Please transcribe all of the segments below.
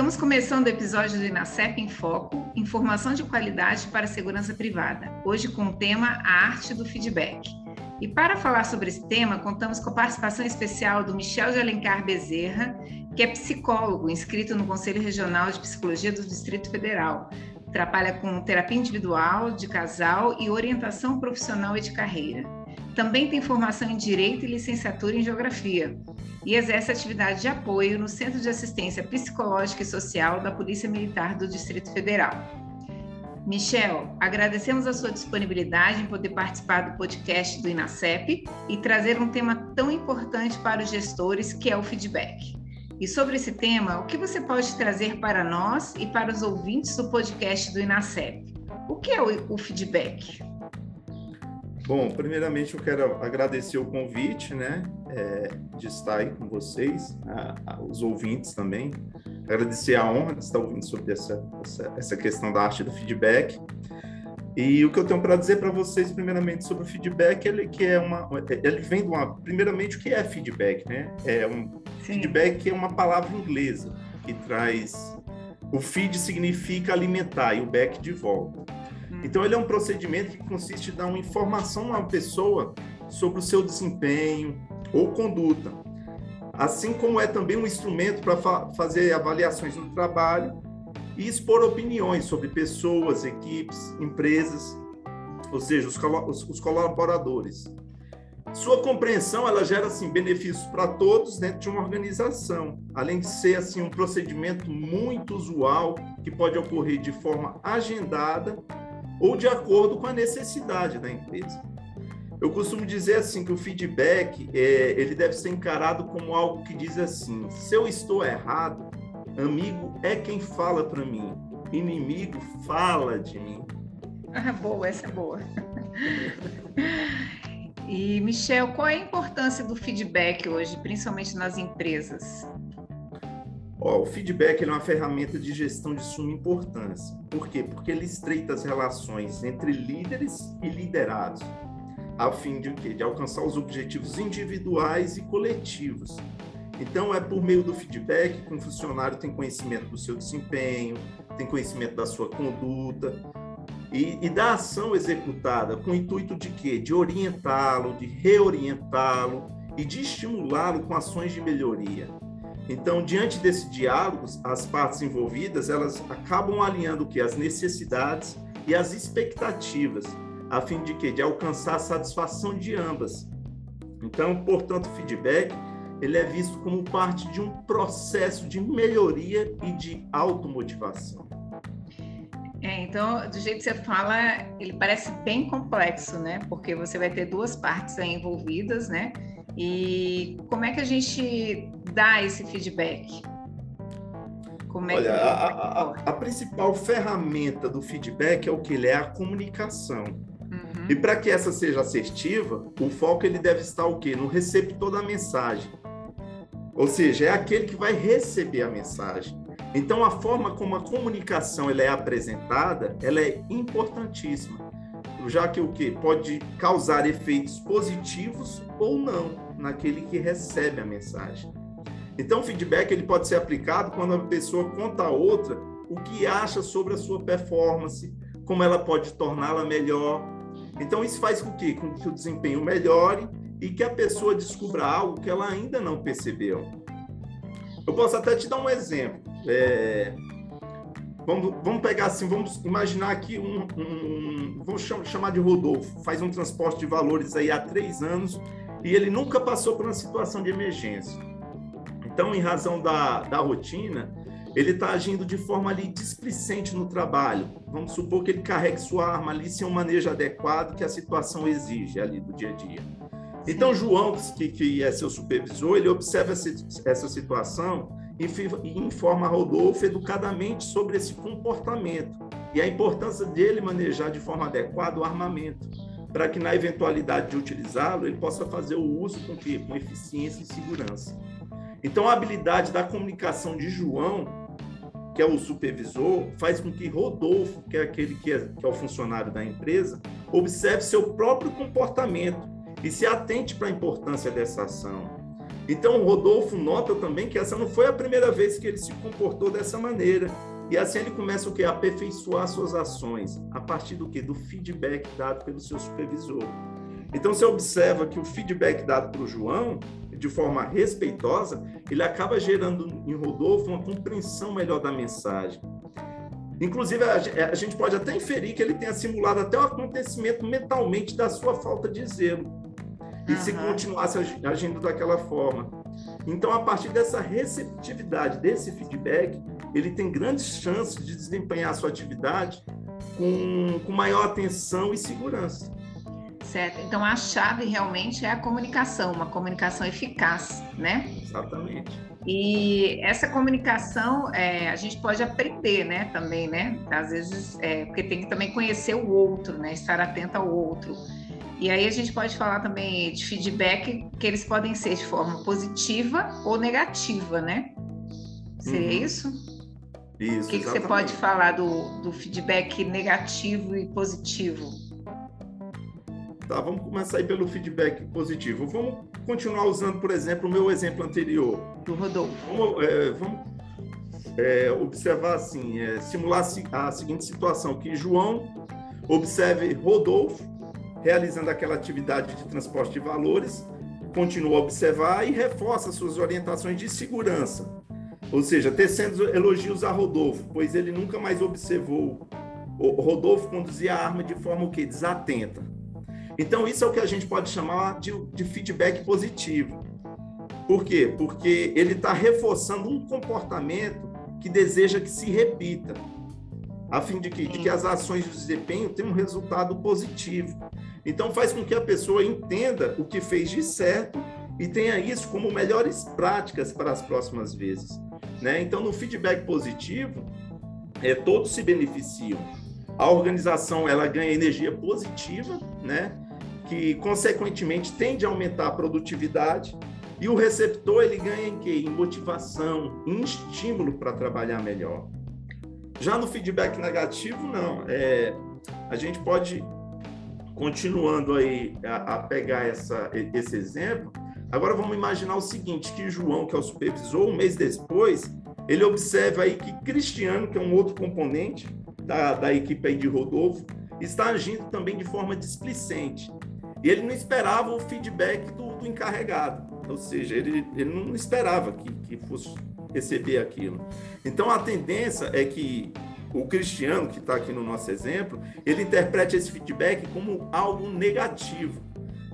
Estamos começando o episódio do Inacep em Foco, informação de qualidade para a segurança privada. Hoje com o tema A Arte do Feedback. E para falar sobre esse tema, contamos com a participação especial do Michel de Alencar Bezerra, que é psicólogo inscrito no Conselho Regional de Psicologia do Distrito Federal. Trabalha com terapia individual, de casal e orientação profissional e de carreira. Também tem formação em Direito e licenciatura em Geografia e exerce atividade de apoio no Centro de Assistência Psicológica e Social da Polícia Militar do Distrito Federal. Michel, agradecemos a sua disponibilidade em poder participar do podcast do INACEP e trazer um tema tão importante para os gestores, que é o feedback. E sobre esse tema, o que você pode trazer para nós e para os ouvintes do podcast do INACEP? O que é o, feedback? Bom, primeiramente eu quero agradecer o convite, né, é, de estar aí com vocês, a, a, os ouvintes também. Agradecer a honra de estar ouvindo sobre essa, essa, essa questão da arte do feedback. E o que eu tenho para dizer para vocês, primeiramente, sobre o feedback, ele que é uma, ele vem de uma, primeiramente, o que é feedback, né? É um Sim. feedback é uma palavra inglesa que traz o feed significa alimentar e o back de volta. Então, ele é um procedimento que consiste em dar uma informação uma pessoa sobre o seu desempenho ou conduta, assim como é também um instrumento para fa fazer avaliações no trabalho e expor opiniões sobre pessoas, equipes, empresas, ou seja, os, os, os colaboradores. Sua compreensão ela gera assim benefícios para todos dentro de uma organização, além de ser assim um procedimento muito usual que pode ocorrer de forma agendada ou de acordo com a necessidade da empresa. Eu costumo dizer assim que o feedback é, ele deve ser encarado como algo que diz assim: se eu estou errado, amigo é quem fala para mim, inimigo fala de mim. Ah, boa, essa é boa. e Michel, qual é a importância do feedback hoje, principalmente nas empresas? Ó, o feedback é uma ferramenta de gestão de suma importância. Por quê? Porque ele estreita as relações entre líderes e liderados, a fim de, de alcançar os objetivos individuais e coletivos. Então, é por meio do feedback que um funcionário tem conhecimento do seu desempenho, tem conhecimento da sua conduta e, e da ação executada com o intuito de quê? De orientá-lo, de reorientá-lo e de estimulá-lo com ações de melhoria. Então, diante desse diálogo, as partes envolvidas, elas acabam alinhando o que as necessidades e as expectativas, a fim de que de alcançar a satisfação de ambas. Então, portanto, o feedback ele é visto como parte de um processo de melhoria e de automotivação. É, então, do jeito que você fala, ele parece bem complexo, né? Porque você vai ter duas partes envolvidas, né? E como é que a gente dá esse feedback? Como é Olha, que... a, a, a, principal ferramenta do feedback é o que ele é a comunicação. Uhum. E para que essa seja assertiva, o foco ele deve estar o quê? No receptor da mensagem. Ou seja, é aquele que vai receber a mensagem. Então, a forma como a comunicação ela é apresentada, ela é importantíssima, já que o que pode causar efeitos positivos ou não naquele que recebe a mensagem. Então, o feedback ele pode ser aplicado quando a pessoa conta a outra o que acha sobre a sua performance, como ela pode torná-la melhor. Então, isso faz com que, com que o desempenho melhore e que a pessoa descubra algo que ela ainda não percebeu. Eu posso até te dar um exemplo. É... Vamos, vamos pegar assim, vamos imaginar aqui um, um, vamos chamar de Rodolfo, faz um transporte de valores aí há três anos e ele nunca passou por uma situação de emergência. Então, em razão da, da rotina, ele está agindo de forma ali displicente no trabalho. Vamos supor que ele carregue sua arma ali sem um manejo adequado que a situação exige ali do dia a dia. Então, João, que, que é seu supervisor, ele observa essa, essa situação e informa Rodolfo educadamente sobre esse comportamento e a importância dele manejar de forma adequada o armamento, para que na eventualidade de utilizá-lo, ele possa fazer o uso com, que, com eficiência e segurança. Então, a habilidade da comunicação de João, que é o supervisor, faz com que Rodolfo, que é aquele que é, que é o funcionário da empresa, observe seu próprio comportamento e se atente para a importância dessa ação. Então, Rodolfo nota também que essa não foi a primeira vez que ele se comportou dessa maneira. E assim ele começa o que? Aperfeiçoar suas ações. A partir do que? Do feedback dado pelo seu supervisor. Então, você observa que o feedback dado para o João, de forma respeitosa, ele acaba gerando em Rodolfo uma compreensão melhor da mensagem. Inclusive, a gente pode até inferir que ele tenha simulado até o acontecimento mentalmente da sua falta de zelo e se continuasse agindo daquela forma. Então, a partir dessa receptividade, desse feedback, ele tem grandes chances de desempenhar a sua atividade com, com maior atenção e segurança. Certo. Então, a chave realmente é a comunicação, uma comunicação eficaz, né? Exatamente. E essa comunicação é, a gente pode aprender, né? Também, né? Às vezes, é, porque tem que também conhecer o outro, né? Estar atento ao outro. E aí a gente pode falar também de feedback que eles podem ser de forma positiva ou negativa, né? Seria uhum. isso? Isso. O que, que você pode falar do, do feedback negativo e positivo? Tá, vamos começar aí pelo feedback positivo. Vamos continuar usando, por exemplo, o meu exemplo anterior. Do Rodolfo. Vamos, é, vamos é, observar assim, é, simular a seguinte situação, que João observe Rodolfo realizando aquela atividade de transporte de valores, continua a observar e reforça suas orientações de segurança. Ou seja, tecendo elogios a Rodolfo, pois ele nunca mais observou. O Rodolfo conduzia a arma de forma o quê? Desatenta. Então, isso é o que a gente pode chamar de, de feedback positivo. Por quê? Porque ele está reforçando um comportamento que deseja que se repita, a fim de que, de que as ações de desempenho tenham um resultado positivo. Então faz com que a pessoa entenda o que fez de certo e tenha isso como melhores práticas para as próximas vezes. Né? Então, no feedback positivo, é, todos se beneficiam. A organização ela ganha energia positiva, né? que consequentemente tende a aumentar a produtividade e o receptor ele ganha em quê? Em motivação, em estímulo para trabalhar melhor. Já no feedback negativo, não. É, a gente pode continuando aí a, a pegar essa, esse exemplo, agora vamos imaginar o seguinte, que João, que é o supervisor, um mês depois, ele observa aí que Cristiano, que é um outro componente da, da equipe aí de Rodolfo, está agindo também de forma displicente. E ele não esperava o feedback do, do encarregado, ou seja, ele, ele não esperava que, que fosse receber aquilo. Então a tendência é que o Cristiano, que está aqui no nosso exemplo, ele interpreta esse feedback como algo negativo,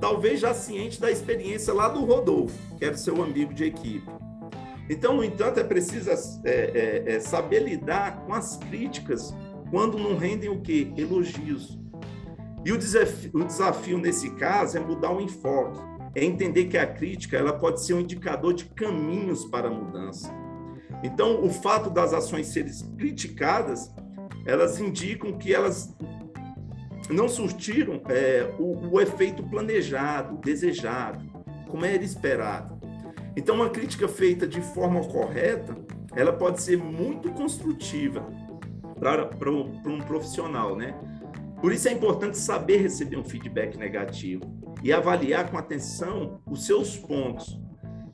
talvez já ciente da experiência lá do Rodolfo, que era seu amigo de equipe. Então, no entanto, é preciso é, é, é saber lidar com as críticas quando não rendem o quê? Elogios. E o desafio, o desafio nesse caso é mudar o enfoque, é entender que a crítica ela pode ser um indicador de caminhos para a mudança. Então, o fato das ações serem criticadas, elas indicam que elas não surtiram é, o, o efeito planejado, desejado, como era esperado. Então, uma crítica feita de forma correta, ela pode ser muito construtiva para um profissional, né? Por isso é importante saber receber um feedback negativo e avaliar com atenção os seus pontos,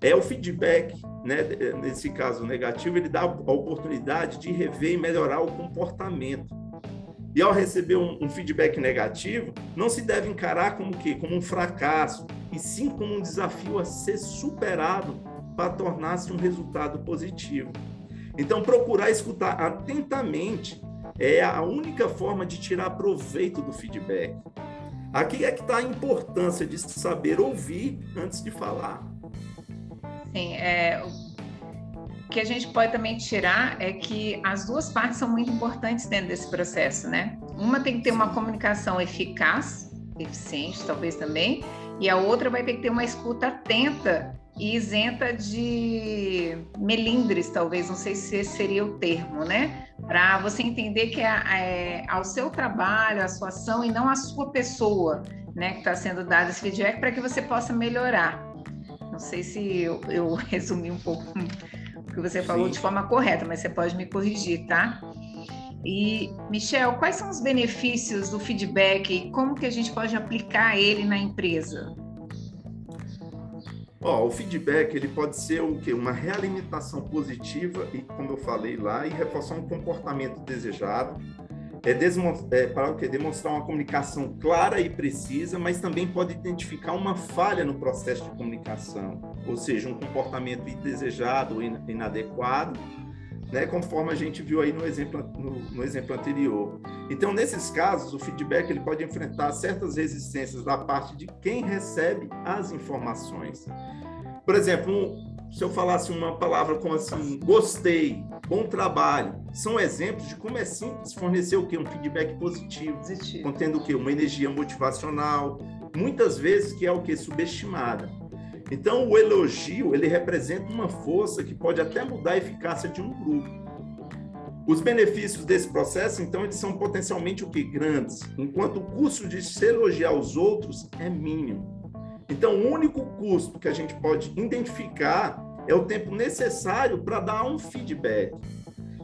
é o feedback, né, nesse caso negativo, ele dá a oportunidade de rever e melhorar o comportamento. E ao receber um, um feedback negativo, não se deve encarar como que como um fracasso, e sim como um desafio a ser superado para tornar-se um resultado positivo. Então, procurar escutar atentamente é a única forma de tirar proveito do feedback. Aqui é que está a importância de saber ouvir antes de falar. Sim, é, que a gente pode também tirar é que as duas partes são muito importantes dentro desse processo, né? Uma tem que ter uma comunicação eficaz, eficiente, talvez também, e a outra vai ter que ter uma escuta atenta e isenta de melindres, talvez, não sei se esse seria o termo, né? Para você entender que é, é, ao seu trabalho, à sua ação e não à sua pessoa, né, que está sendo dado esse feedback para que você possa melhorar. Não sei se eu, eu resumi um pouco que você falou Sim. de forma correta, mas você pode me corrigir, tá? E, Michel, quais são os benefícios do feedback e como que a gente pode aplicar ele na empresa? Ó, o feedback ele pode ser o quê? Uma realimentação positiva e, como eu falei lá, e reforçar um comportamento desejado. É, é, para o quê? Demonstrar uma comunicação clara e precisa, mas também pode identificar uma falha no processo de comunicação, ou seja, um comportamento indesejado ou inadequado, né, conforme a gente viu aí no exemplo, no, no, exemplo anterior. Então, nesses casos, o feedback ele pode enfrentar certas resistências da parte de quem recebe as informações. Por exemplo, se eu falasse uma palavra como assim, gostei, bom trabalho, são exemplos de como é simples fornecer o quê? Um feedback positivo, positivo. contendo o quê? Uma energia motivacional, muitas vezes que é o que? Subestimada. Então, o elogio, ele representa uma força que pode até mudar a eficácia de um grupo. Os benefícios desse processo, então, eles são potencialmente o que? Grandes, enquanto o custo de se elogiar os outros é mínimo. Então, o único custo que a gente pode identificar é o tempo necessário para dar um feedback.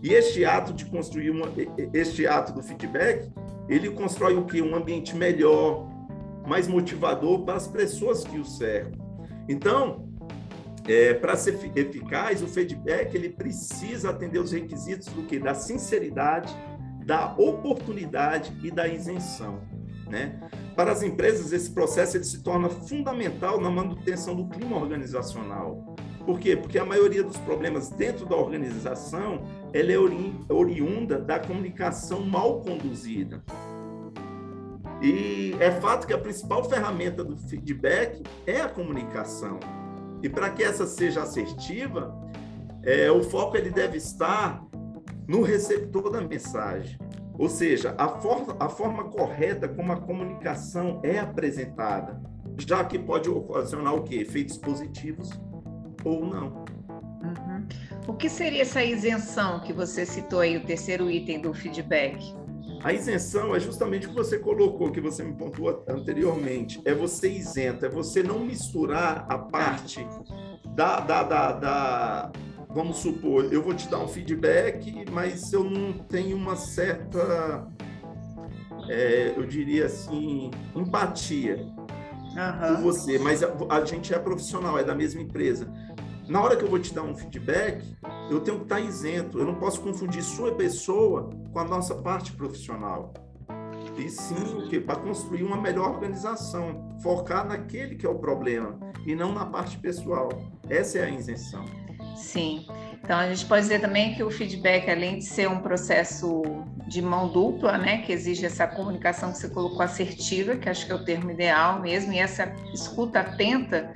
E este ato de construir uma, este ato do feedback, ele constrói o que? Um ambiente melhor, mais motivador para as pessoas que o cercam. Então, é, para ser eficaz, o feedback ele precisa atender os requisitos do que? Da sinceridade, da oportunidade e da isenção. Né? Para as empresas, esse processo ele se torna fundamental na manutenção do clima organizacional. Por quê? Porque a maioria dos problemas dentro da organização ela é oriunda da comunicação mal conduzida. E é fato que a principal ferramenta do feedback é a comunicação. E para que essa seja assertiva, é, o foco ele deve estar no receptor da mensagem. Ou seja, a, for a forma correta como a comunicação é apresentada, já que pode ocasionar o quê? Efeitos positivos ou não. Uhum. O que seria essa isenção que você citou aí, o terceiro item do feedback? A isenção é justamente o que você colocou, que você me pontuou anteriormente. É você isento, é você não misturar a parte da, da, da, da vamos supor, eu vou te dar um feedback, mas eu não tenho uma certa, é, eu diria assim, empatia uhum. por você, mas a, a, gente é profissional, é da mesma empresa. Na hora que eu vou te dar um feedback, eu tenho que estar isento. Eu não posso confundir sua pessoa com a nossa parte profissional. E sim, para construir uma melhor organização, focar naquele que é o problema e não na parte pessoal. Essa é a isenção. Sim. Então a gente pode dizer também que o feedback, além de ser um processo de mão dupla, né, que exige essa comunicação que você colocou assertiva, que acho que é o termo ideal mesmo, e essa escuta atenta,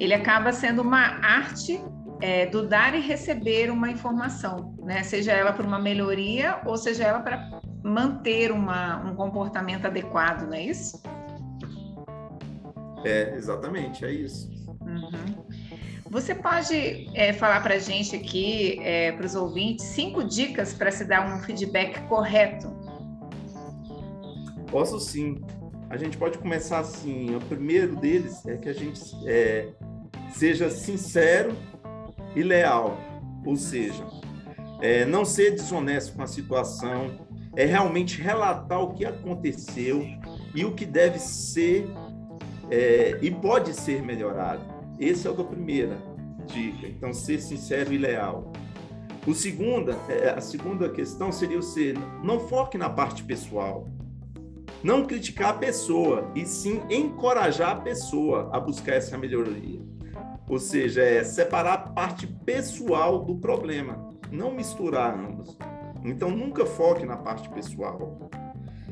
ele acaba sendo uma arte é, do dar e receber uma informação, né? Seja ela para uma melhoria ou seja ela para manter uma, um comportamento adequado, não é isso? É, exatamente, é isso. Uhum. Você pode é, falar para a gente aqui, é, para os ouvintes, cinco dicas para se dar um feedback correto? Posso sim. A gente pode começar assim. O primeiro deles é que a gente é, seja sincero e leal, ou seja, é, não ser desonesto com a situação, é realmente relatar o que aconteceu e o que deve ser é, e pode ser melhorado. Esse é o da primeira dica. Então, ser sincero e leal. O segunda, é, a segunda questão seria o ser, não foque na parte pessoal. Não criticar a pessoa, e sim encorajar a pessoa a buscar essa melhoria. Ou seja, é separar a parte pessoal do problema, não misturar ambos. Então, nunca foque na parte pessoal.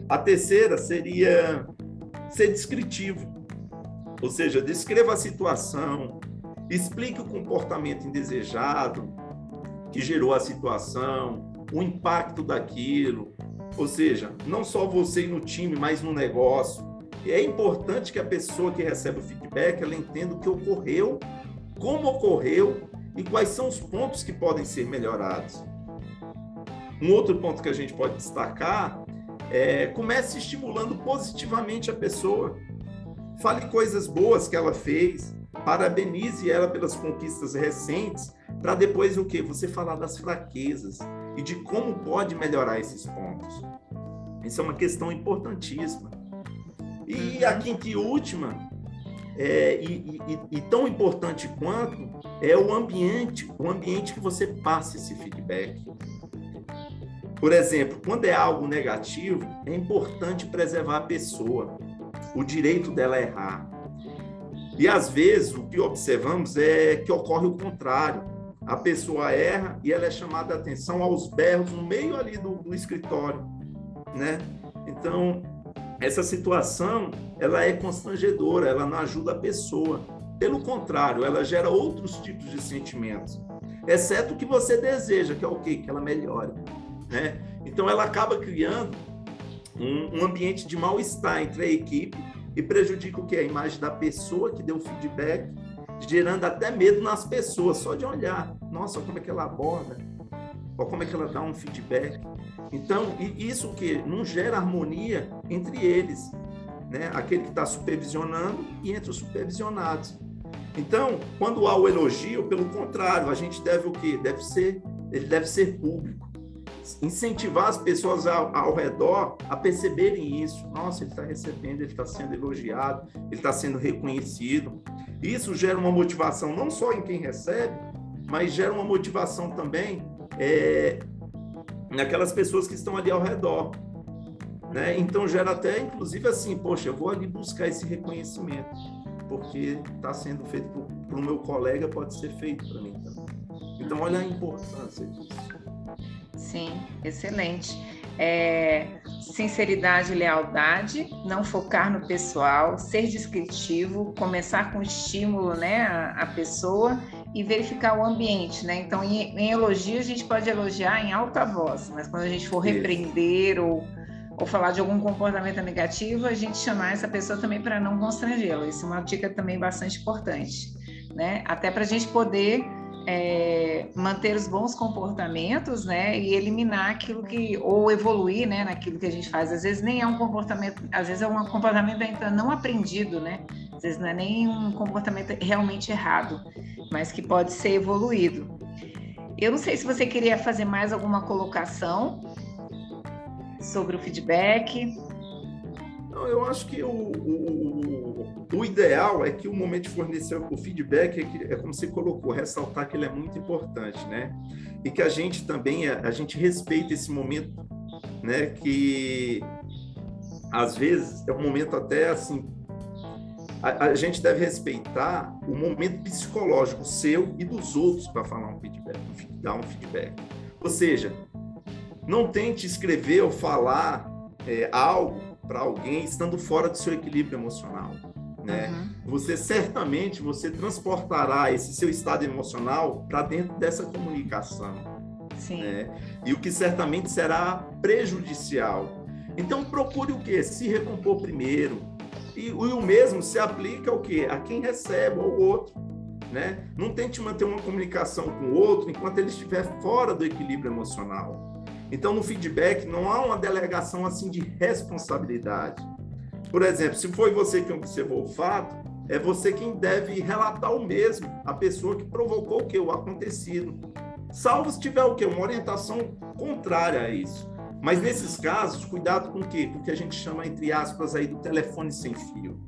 A terceira seria ser descritivo. Ou seja, descreva a situação, explique o comportamento indesejado que gerou a situação, o impacto daquilo. Ou seja, não só você no time, mas no negócio. que é importante que a pessoa que recebe o feedback ela entenda o que ocorreu, como ocorreu e quais são os pontos que podem ser melhorados. Um outro ponto que a gente pode destacar é comece estimulando positivamente a pessoa. Fale coisas boas que ela fez, parabenize ela pelas conquistas recentes, para depois o que? Você falar das fraquezas e de como pode melhorar esses pontos. Isso é uma questão importantíssima. E uhum. a quinta e última, é, e, e, e, tão importante quanto, é o ambiente, o ambiente que você passa esse feedback. Por exemplo, quando é algo negativo, é importante preservar a pessoa, o direito dela errar. E às vezes o que observamos é que ocorre o contrário. A pessoa erra e ela é chamada a atenção aos berros no meio ali do, do escritório, né? Então, essa situação, ela é constrangedora, ela não ajuda a pessoa. Pelo contrário, ela gera outros tipos de sentimentos, exceto o que você deseja, que é o quê? Que ela melhore. Né? Então ela acaba criando um, um ambiente de mal-estar entre a equipe e prejudica o que? A imagem da pessoa que deu o feedback, gerando até medo nas pessoas, só de olhar. Nossa, como é que ela aborda, ou como é que ela dá um feedback. Então, isso que não gera harmonia entre eles, né? aquele que está supervisionando e entre os supervisionados. Então, quando há o elogio, pelo contrário, a gente deve o quê? Deve ser, ele deve ser público incentivar as pessoas ao, ao redor a perceberem isso. Nossa, ele está recebendo, ele está sendo elogiado, ele está sendo reconhecido. Isso gera uma motivação não só em quem recebe, mas gera uma motivação também é, naquelas pessoas que estão ali ao redor. Né? Então gera até, inclusive, assim, poxa, eu vou ali buscar esse reconhecimento, porque está sendo feito para o meu colega, pode ser feito para mim também. Então, olha a importância disso. Sim, excelente. É, sinceridade e lealdade, não focar no pessoal, ser descritivo, começar com estímulo né, a, a pessoa e verificar o ambiente. Né? Então, em, em, elogio, a gente pode elogiar em alta voz, mas quando a gente for repreender ou, ou falar de algum comportamento negativo, a gente chamar essa pessoa também para não constrangê-la. Isso é uma dica também bastante importante. Né? Até para a gente poder é, manter os bons comportamentos, né, e eliminar aquilo que ou evoluir, né, naquilo que a gente faz. Às vezes nem é um comportamento, às vezes é um comportamento ainda não aprendido, né? Às vezes não é nem um comportamento realmente errado, mas que pode ser evoluído. Eu não sei se você queria fazer mais alguma colocação sobre o feedback. Não, eu acho que o, o, o, ideal é que o momento de fornecer o feedback é, que, é como você colocou, ressaltar que ele é muito importante, né? E que a gente também, a, a gente respeita esse momento, né? Que às vezes é um momento até assim, a, a, gente deve respeitar o momento psicológico seu e dos outros para falar um feedback, dar um feedback. Ou seja, não tente escrever ou falar é, algo para alguém estando fora do seu equilíbrio emocional. Né? Uhum. Você certamente você transportará esse seu estado emocional para dentro dessa comunicação. Sim. Né? E o que certamente será prejudicial. Então procure o que? Se recompor primeiro. E, o mesmo se aplica ao que? A quem recebe, ao outro. Né? Não tente manter uma comunicação com o outro enquanto ele estiver fora do equilíbrio emocional. Então, no feedback, não há uma delegação assim de responsabilidade. Por exemplo, se foi você que observou o fato, é você quem deve relatar o mesmo, a pessoa que provocou o que o acontecido. Salvo se tiver o que uma orientação contrária a isso. Mas nesses casos, cuidado com o quê? Com o que a gente chama entre aspas aí do telefone sem fio,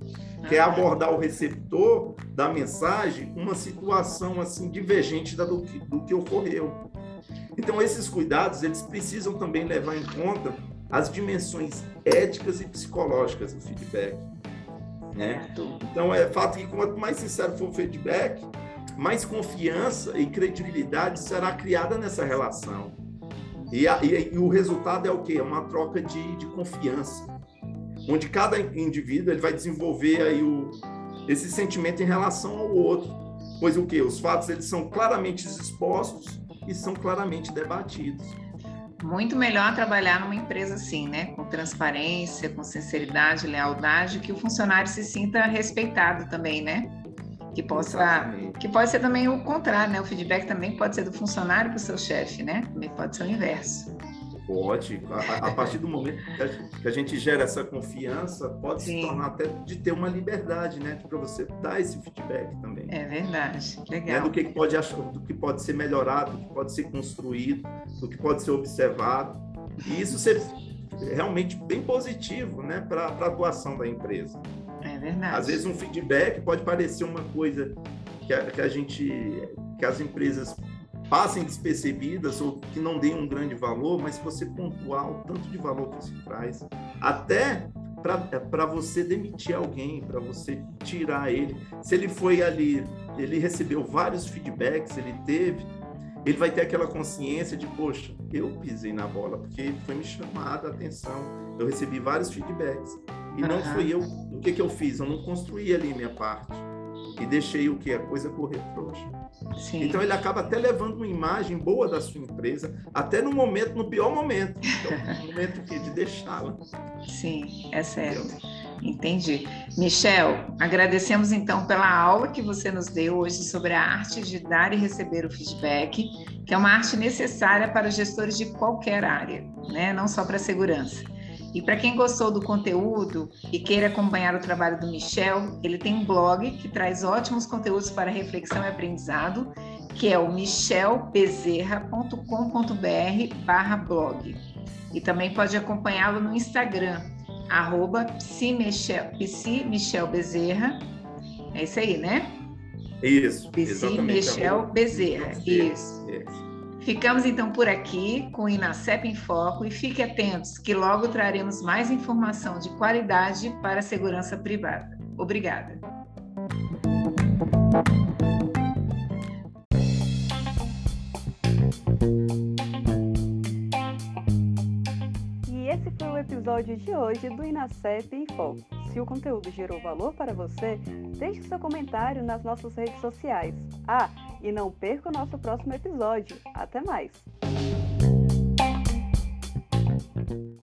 que é abordar o receptor da mensagem uma situação assim divergente da do que, do que ocorreu. Então, esses cuidados, eles precisam também levar em conta as dimensões éticas e psicológicas do feedback. Né? Então, é fato que quanto mais sincero for o feedback, mais confiança e credibilidade será criada nessa relação. E, a, e, e o resultado é o quê? É uma troca de, de confiança, onde cada indivíduo ele vai desenvolver aí o, esse sentimento em relação ao outro. Pois o que? Os fatos eles são claramente expostos e são claramente debatidos. Muito melhor trabalhar numa empresa assim, né? Com transparência, com sinceridade, lealdade, que o funcionário se sinta respeitado também, né? Que possa, Exatamente. que pode ser também o contrário, né? O feedback também pode ser do funcionário para o seu chefe, né? Também pode ser o inverso. Pode, a, a partir do momento que a, gente gera essa confiança, pode Sim. se tornar até de ter uma liberdade, né, para você dar esse feedback também. É verdade, né, legal. É do que pode achar, do que pode ser melhorado, do que pode ser construído, do que pode ser observado, e isso ser realmente bem positivo, né, para a atuação da empresa. Verdade. Às vezes um feedback pode parecer uma coisa que a, que a gente, que as empresas passem despercebidas ou que não deem um grande valor, mas se você pontuar o tanto de valor que isso traz, até para você demitir alguém, para você tirar ele. Se ele foi ali, ele recebeu vários feedbacks, ele teve, ele vai ter aquela consciência de, poxa, eu pisei na bola, porque foi me chamada a atenção, eu recebi vários feedbacks. E não fui eu, o que, que eu fiz? Eu não construí ali minha parte e deixei o que? A coisa correr frouxa. Sim. Então ele acaba até levando uma imagem boa da sua empresa, até no momento, no pior momento, é o momento que de deixá-la. Sim, é certo. Entendeu? Entendi. Michel, agradecemos então pela aula que você nos deu hoje sobre a arte de dar e receber o feedback, que é uma arte necessária para gestores de qualquer área, né? não só para a segurança. E para quem gostou do conteúdo e queira acompanhar o trabalho do Michel, ele tem um blog que traz ótimos conteúdos para reflexão e aprendizado, que é o michelbezerra.com.br barra blog. E também pode acompanhá-lo no Instagram, arroba psimichelbezerra. É isso aí, né? Isso. Psi Michel Bezerra. Isso. isso. Ficamos então por aqui com o Inacep em Foco e fique atentos que logo traremos mais informação de qualidade para a segurança privada. Obrigada. Episódio de hoje do Inacep em Foco. Se o conteúdo gerou valor para você, deixe seu comentário nas nossas redes sociais. Ah, e não perca o nosso próximo episódio. Até mais!